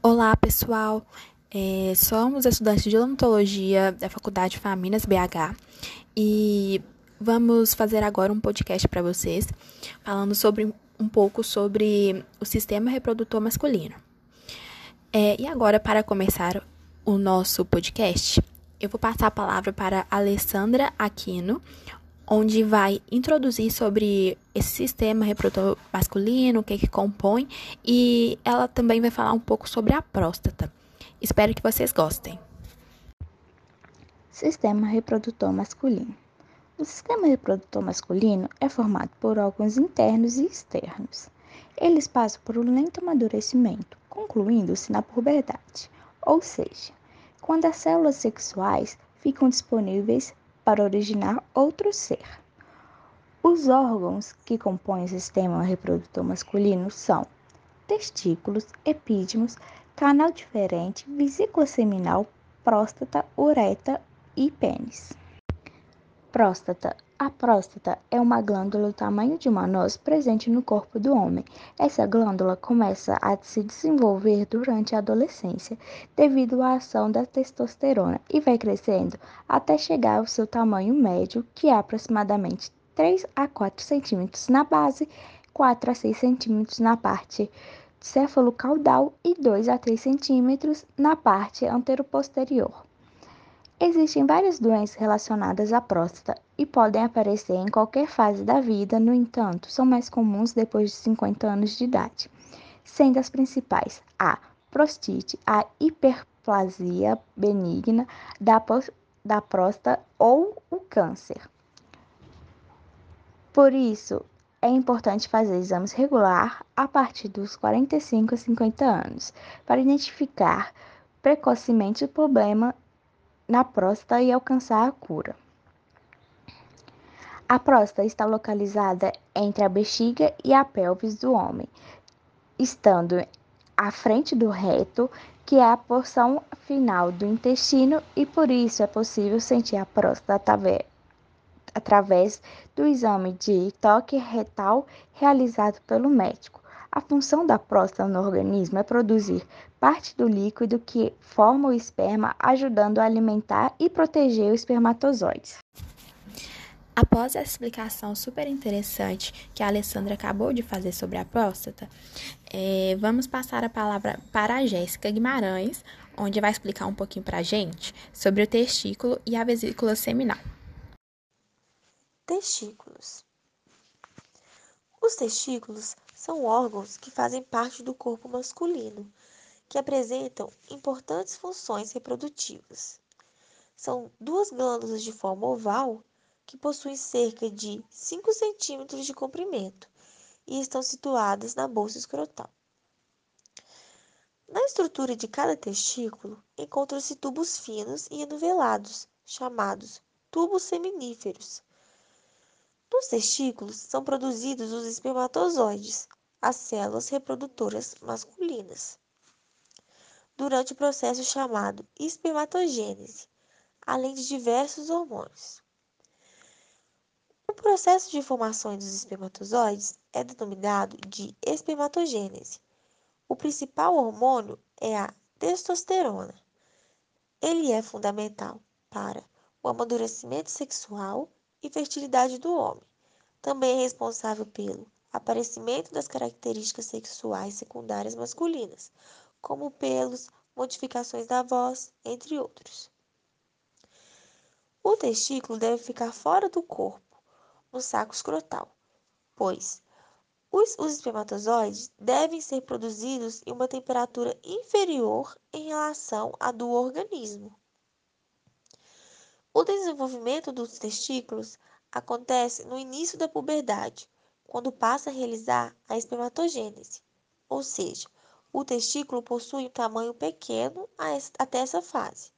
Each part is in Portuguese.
Olá, pessoal. É, somos estudantes de odontologia da Faculdade Faminas BH e vamos fazer agora um podcast para vocês falando sobre um pouco sobre o sistema reprodutor masculino. É, e agora, para começar o nosso podcast, eu vou passar a palavra para Alessandra Aquino, onde vai introduzir sobre esse sistema reprodutor masculino, o que, que compõe, e ela também vai falar um pouco sobre a próstata. Espero que vocês gostem. Sistema reprodutor masculino. O sistema reprodutor masculino é formado por órgãos internos e externos. Eles passam por um lento amadurecimento, concluindo-se na puberdade, ou seja, quando as células sexuais ficam disponíveis para originar outro ser. Os órgãos que compõem o sistema reprodutor masculino são testículos, epídimos, canal diferente, vesícula seminal, próstata, uretra e pênis. Próstata a próstata é uma glândula do tamanho de uma noz presente no corpo do homem. Essa glândula começa a se desenvolver durante a adolescência devido à ação da testosterona e vai crescendo até chegar ao seu tamanho médio, que é aproximadamente 3 a 4 centímetros na base, 4 a 6 centímetros na parte céfalo-caudal e 2 a 3 centímetros na parte anteroposterior. Existem várias doenças relacionadas à próstata e podem aparecer em qualquer fase da vida, no entanto, são mais comuns depois de 50 anos de idade, sendo as principais a prostite, a hiperplasia benigna da, da próstata ou o câncer. Por isso, é importante fazer exames regular a partir dos 45 a 50 anos, para identificar precocemente o problema na próstata e alcançar a cura. A próstata está localizada entre a bexiga e a pelvis do homem, estando à frente do reto, que é a porção final do intestino, e por isso é possível sentir a próstata através do exame de toque retal realizado pelo médico. A função da próstata no organismo é produzir parte do líquido que forma o esperma, ajudando a alimentar e proteger os espermatozoides. Após essa explicação super interessante que a Alessandra acabou de fazer sobre a próstata, é, vamos passar a palavra para a Jéssica Guimarães, onde vai explicar um pouquinho para a gente sobre o testículo e a vesícula seminal. Testículos. Os testículos são órgãos que fazem parte do corpo masculino, que apresentam importantes funções reprodutivas. São duas glândulas de forma oval que possuem cerca de 5 centímetros de comprimento e estão situadas na bolsa escrotal. Na estrutura de cada testículo encontram-se tubos finos e enuvelados, chamados tubos seminíferos, nos testículos são produzidos os espermatozoides, as células reprodutoras masculinas, durante o processo chamado espermatogênese, além de diversos hormônios. O processo de formação dos espermatozoides é denominado de espermatogênese. O principal hormônio é a testosterona. Ele é fundamental para o amadurecimento sexual e fertilidade do homem. Também é responsável pelo aparecimento das características sexuais secundárias masculinas, como pelos, modificações da voz, entre outros. O testículo deve ficar fora do corpo, no saco escrotal, pois os, os espermatozoides devem ser produzidos em uma temperatura inferior em relação à do organismo. O desenvolvimento dos testículos acontece no início da puberdade, quando passa a realizar a espermatogênese, ou seja, o testículo possui um tamanho pequeno até essa fase.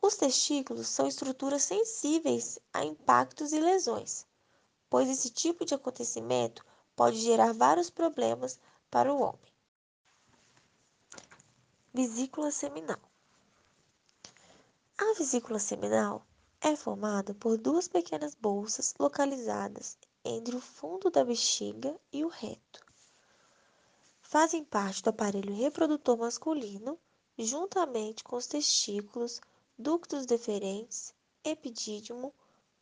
Os testículos são estruturas sensíveis a impactos e lesões, pois esse tipo de acontecimento pode gerar vários problemas para o homem. Vesícula seminal. A vesícula seminal é formada por duas pequenas bolsas localizadas entre o fundo da bexiga e o reto. fazem parte do aparelho reprodutor masculino, juntamente com os testículos, ductos deferentes, epidídimo,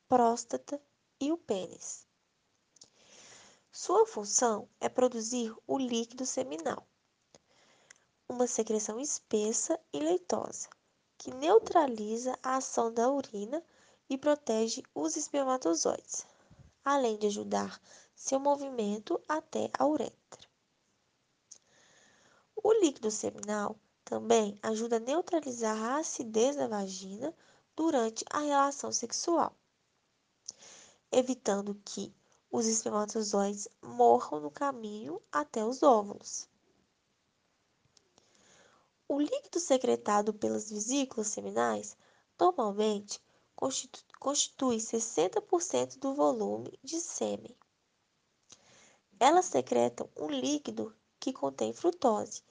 próstata e o pênis. Sua função é produzir o líquido seminal, uma secreção espessa e leitosa, que neutraliza a ação da urina e protege os espermatozoides, além de ajudar seu movimento até a uretra. O líquido seminal também ajuda a neutralizar a acidez da vagina durante a relação sexual, evitando que os espermatozoides morram no caminho até os óvulos. O líquido secretado pelas vesículas seminais normalmente constitui 60% do volume de sêmen. Elas secretam um líquido que contém frutose,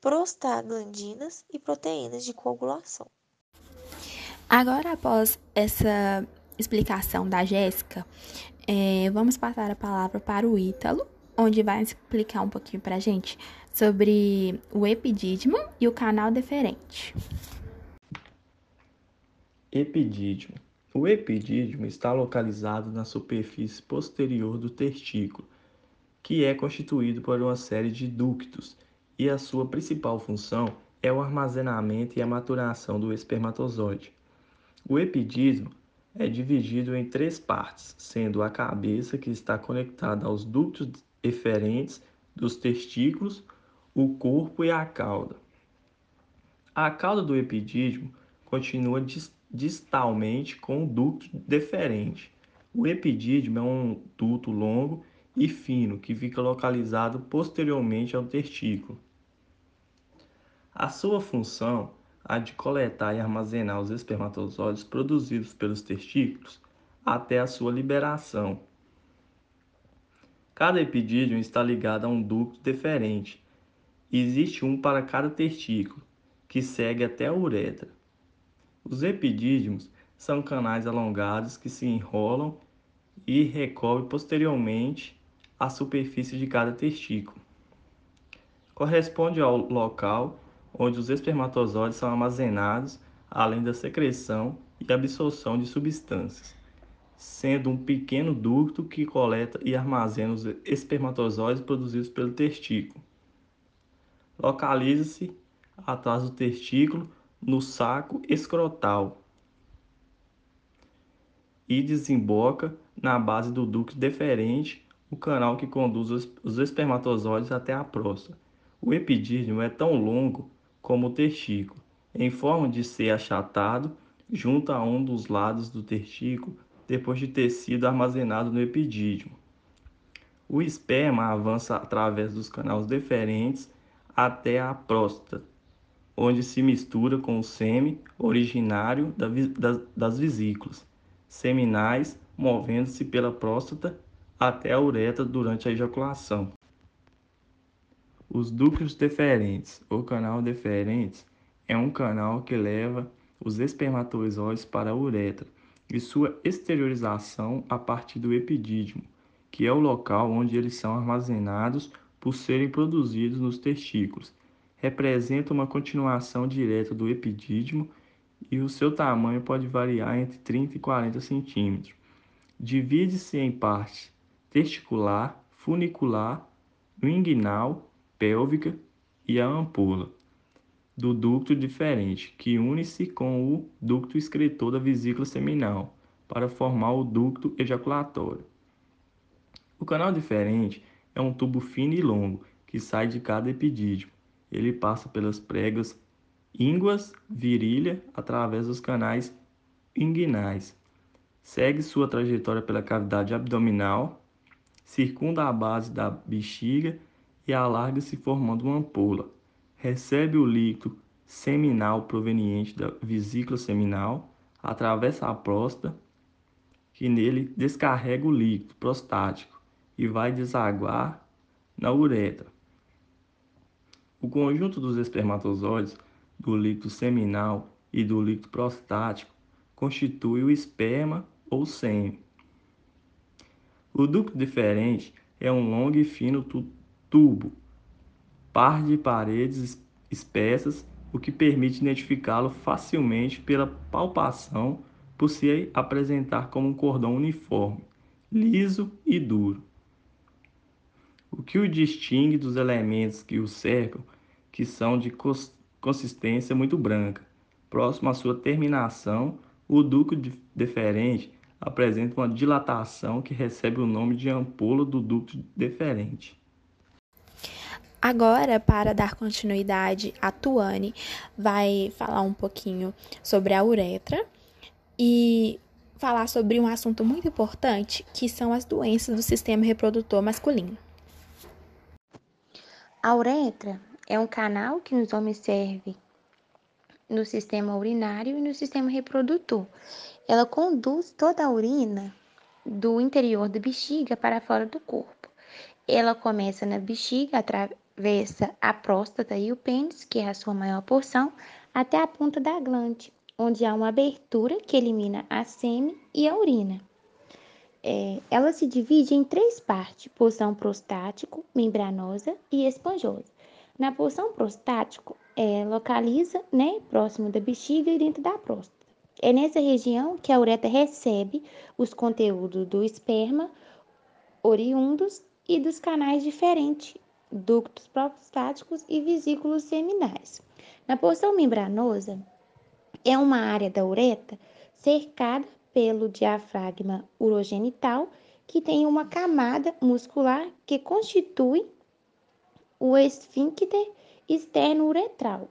prostaglandinas e proteínas de coagulação. Agora, após essa explicação da Jéssica, é, vamos passar a palavra para o Ítalo, onde vai explicar um pouquinho para a gente sobre o epidídimo e o canal deferente. Epidídimo. O epidídimo está localizado na superfície posterior do testículo, que é constituído por uma série de ductos, e a sua principal função é o armazenamento e a maturação do espermatozoide. O epidídimo é dividido em três partes, sendo a cabeça que está conectada aos ductos eferentes dos testículos, o corpo e a cauda. A cauda do epidídimo continua distalmente com o ducto deferente. O epidídimo é um duto longo e fino que fica localizado posteriormente ao testículo. A sua função é de coletar e armazenar os espermatozoides produzidos pelos testículos até a sua liberação. Cada epidídimo está ligado a um ducto deferente Existe um para cada testículo, que segue até a uretra. Os epidídimos são canais alongados que se enrolam e recobrem posteriormente a superfície de cada testículo. Corresponde ao local onde os espermatozoides são armazenados, além da secreção e absorção de substâncias, sendo um pequeno ducto que coleta e armazena os espermatozoides produzidos pelo testículo localiza-se atrás do testículo no saco escrotal e desemboca na base do ducto deferente, o canal que conduz os espermatozoides até a próstata. O epidídimo é tão longo como o testículo, em forma de ser achatado junto a um dos lados do testículo depois de ter sido armazenado no epidídimo. O esperma avança através dos canais deferentes até a próstata, onde se mistura com o sêmen originário das vesículas seminais, movendo-se pela próstata até a uretra durante a ejaculação. Os ductos deferentes ou canal deferentes é um canal que leva os espermatozoides para a uretra e sua exteriorização a partir do epidídimo, que é o local onde eles são armazenados por serem produzidos nos testículos. Representa uma continuação direta do epidídimo e o seu tamanho pode variar entre 30 e 40 centímetros. Divide-se em parte testicular, funicular, inguinal, pélvica e a ampola do ducto diferente, que une-se com o ducto excretor da vesícula seminal para formar o ducto ejaculatório. O canal diferente é um tubo fino e longo que sai de cada epidídimo. Ele passa pelas pregas ínguas, virilha, através dos canais inguinais. Segue sua trajetória pela cavidade abdominal, circunda a base da bexiga e alarga-se formando uma ampola. Recebe o líquido seminal proveniente da vesícula seminal, atravessa a próstata, que nele descarrega o líquido prostático e vai desaguar na uretra. O conjunto dos espermatozoides, do líquido seminal e do líquido prostático constitui o esperma ou sêmen. O ducto diferente é um longo e fino tubo par de paredes espessas, o que permite identificá-lo facilmente pela palpação por se apresentar como um cordão uniforme, liso e duro. O que o distingue dos elementos que o cercam, que são de consistência muito branca. Próximo à sua terminação, o ducto deferente apresenta uma dilatação que recebe o nome de ampola do ducto deferente. Agora, para dar continuidade, a Tuane vai falar um pouquinho sobre a uretra e falar sobre um assunto muito importante, que são as doenças do sistema reprodutor masculino. A uretra é um canal que nos homens serve no sistema urinário e no sistema reprodutor. Ela conduz toda a urina do interior da bexiga para fora do corpo. Ela começa na bexiga, atravessa a próstata e o pênis, que é a sua maior porção, até a ponta da glande, onde há uma abertura que elimina a sêmen e a urina. É, ela se divide em três partes: porção prostático, membranosa e esponjosa. Na porção prostático, é, localiza né, próximo da bexiga e dentro da próstata. É nessa região que a uretra recebe os conteúdos do esperma oriundos e dos canais diferentes, ductos prostáticos e vesículos seminais. Na porção membranosa, é uma área da uretra cercada pelo diafragma urogenital, que tem uma camada muscular que constitui o esfíncter externo uretral.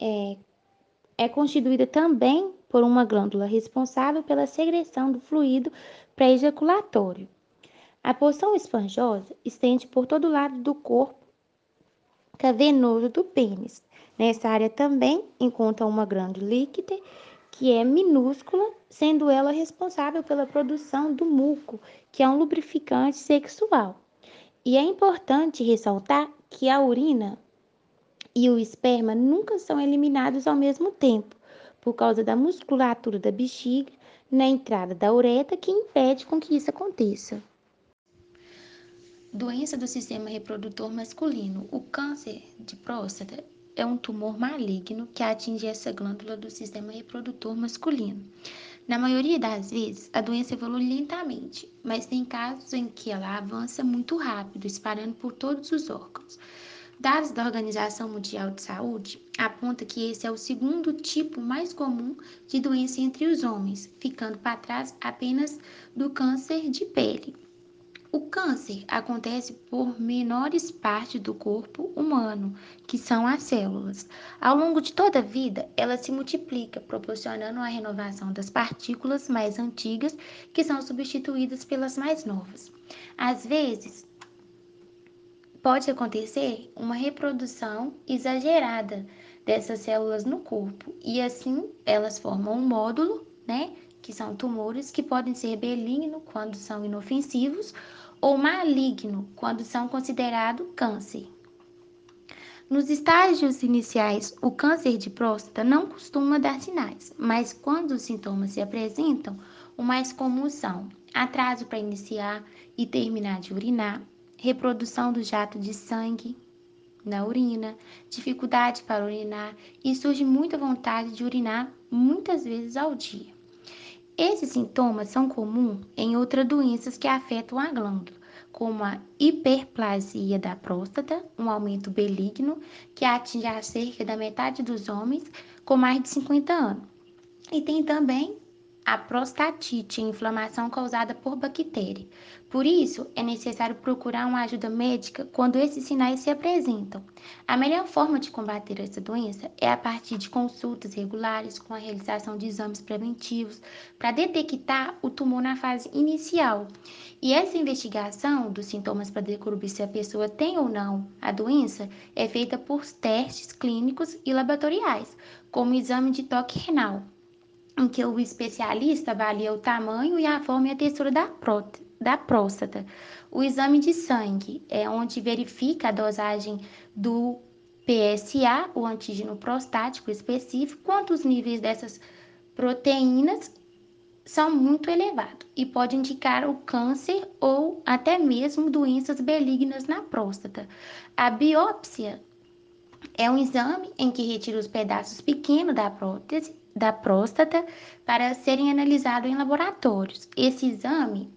É, é constituída também por uma glândula responsável pela secreção do fluido pré-ejaculatório. A porção esponjosa estende por todo o lado do corpo cavernoso do pênis. Nessa área também encontra uma glândula líquida que é minúscula, sendo ela responsável pela produção do muco, que é um lubrificante sexual. E é importante ressaltar que a urina e o esperma nunca são eliminados ao mesmo tempo, por causa da musculatura da bexiga na entrada da uretra que impede com que isso aconteça. Doença do sistema reprodutor masculino. O câncer de próstata é um tumor maligno que atinge essa glândula do sistema reprodutor masculino. Na maioria das vezes, a doença evolui lentamente, mas tem casos em que ela avança muito rápido, espalhando por todos os órgãos. Dados da Organização Mundial de Saúde apontam que esse é o segundo tipo mais comum de doença entre os homens, ficando para trás apenas do câncer de pele. O câncer acontece por menores partes do corpo humano, que são as células. Ao longo de toda a vida, ela se multiplica, proporcionando a renovação das partículas mais antigas, que são substituídas pelas mais novas. Às vezes, pode acontecer uma reprodução exagerada dessas células no corpo, e assim elas formam um módulo, né? Que são tumores que podem ser benignos quando são inofensivos ou maligno quando são considerados câncer. Nos estágios iniciais, o câncer de próstata não costuma dar sinais, mas quando os sintomas se apresentam, o mais comum são atraso para iniciar e terminar de urinar, reprodução do jato de sangue na urina, dificuldade para urinar e surge muita vontade de urinar muitas vezes ao dia. Esses sintomas são comuns em outras doenças que afetam a glândula, como a hiperplasia da próstata, um aumento benigno que atinge cerca da metade dos homens com mais de 50 anos. E tem também a prostatite, inflamação causada por bactéria. Por isso, é necessário procurar uma ajuda médica quando esses sinais se apresentam. A melhor forma de combater essa doença é a partir de consultas regulares com a realização de exames preventivos para detectar o tumor na fase inicial. E essa investigação dos sintomas para descobrir se a pessoa tem ou não a doença é feita por testes clínicos e laboratoriais, como o exame de toque renal em que o especialista avalia o tamanho e a forma e a textura da, da próstata. O exame de sangue é onde verifica a dosagem do PSA, o antígeno prostático específico, quanto os níveis dessas proteínas são muito elevados e pode indicar o câncer ou até mesmo doenças benignas na próstata. A biópsia é um exame em que retira os pedaços pequenos da prótese da próstata para serem analisados em laboratórios. Esse exame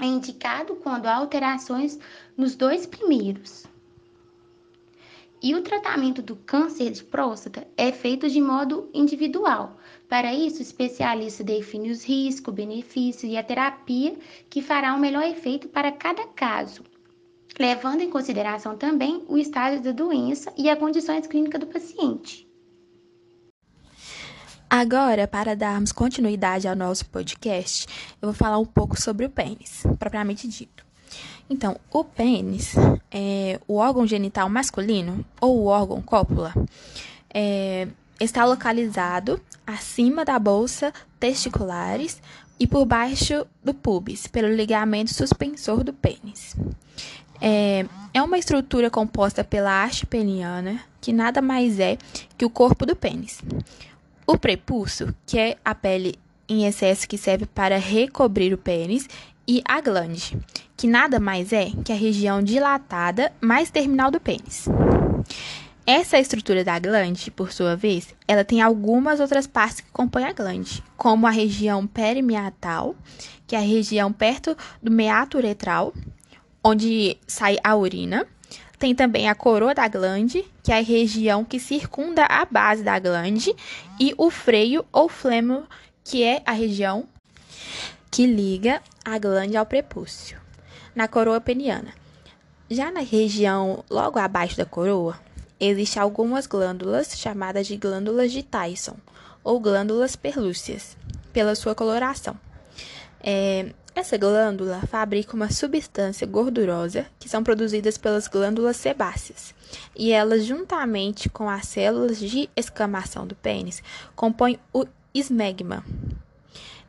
é indicado quando há alterações nos dois primeiros. E o tratamento do câncer de próstata é feito de modo individual. Para isso, o especialista define os riscos, benefícios e a terapia que fará o melhor efeito para cada caso, levando em consideração também o estágio da doença e as condições clínicas do paciente. Agora, para darmos continuidade ao nosso podcast, eu vou falar um pouco sobre o pênis, propriamente dito. Então, o pênis é o órgão genital masculino ou o órgão cópula. É, está localizado acima da bolsa testiculares e por baixo do pubis, pelo ligamento suspensor do pênis. É, é uma estrutura composta pela haste peniana, que nada mais é que o corpo do pênis. O prepúcio, que é a pele em excesso que serve para recobrir o pênis, e a glande, que nada mais é que a região dilatada mais terminal do pênis. Essa estrutura da glande, por sua vez, ela tem algumas outras partes que compõem a glande, como a região perimeatal, que é a região perto do meato uretral, onde sai a urina. Tem também a coroa da glande, que é a região que circunda a base da glande, e o freio ou flêmur, que é a região que liga a glande ao prepúcio, na coroa peniana. Já na região logo abaixo da coroa, existem algumas glândulas chamadas de glândulas de Tyson ou glândulas perlúceas, pela sua coloração. É, essa glândula fabrica uma substância gordurosa que são produzidas pelas glândulas sebáceas, e elas, juntamente com as células de escamação do pênis, compõem o esmegma,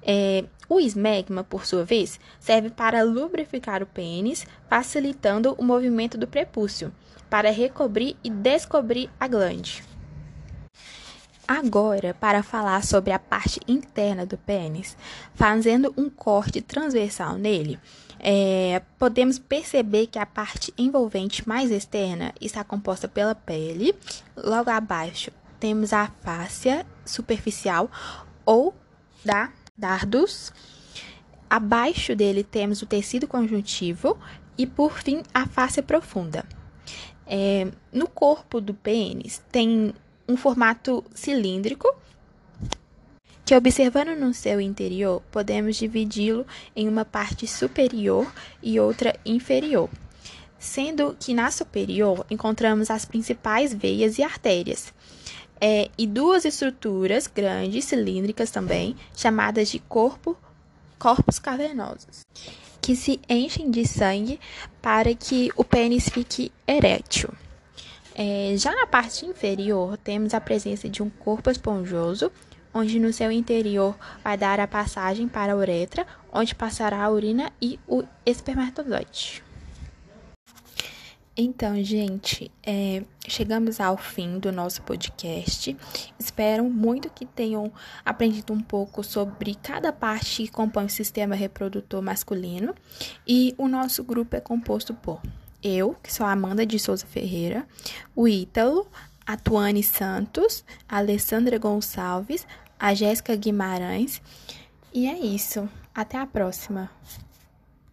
é, o esmegma, por sua vez, serve para lubrificar o pênis, facilitando o movimento do prepúcio, para recobrir e descobrir a glande. Agora, para falar sobre a parte interna do pênis, fazendo um corte transversal nele, é, podemos perceber que a parte envolvente mais externa está composta pela pele. Logo abaixo, temos a fáscia superficial ou da dardos. Abaixo dele temos o tecido conjuntivo e, por fim, a face profunda. É, no corpo do pênis tem um formato cilíndrico que, observando no seu interior, podemos dividi-lo em uma parte superior e outra inferior, sendo que na superior encontramos as principais veias e artérias, é, e duas estruturas grandes, cilíndricas também, chamadas de corpo, corpos cavernosos, que se enchem de sangue para que o pênis fique erétil. É, já na parte inferior, temos a presença de um corpo esponjoso, onde no seu interior vai dar a passagem para a uretra, onde passará a urina e o espermatozoide. Então, gente, é, chegamos ao fim do nosso podcast. Espero muito que tenham aprendido um pouco sobre cada parte que compõe o sistema reprodutor masculino. E o nosso grupo é composto por eu, que sou a Amanda de Souza Ferreira, o Ítalo, a Tuane Santos, a Alessandra Gonçalves, a Jéssica Guimarães. E é isso. Até a próxima.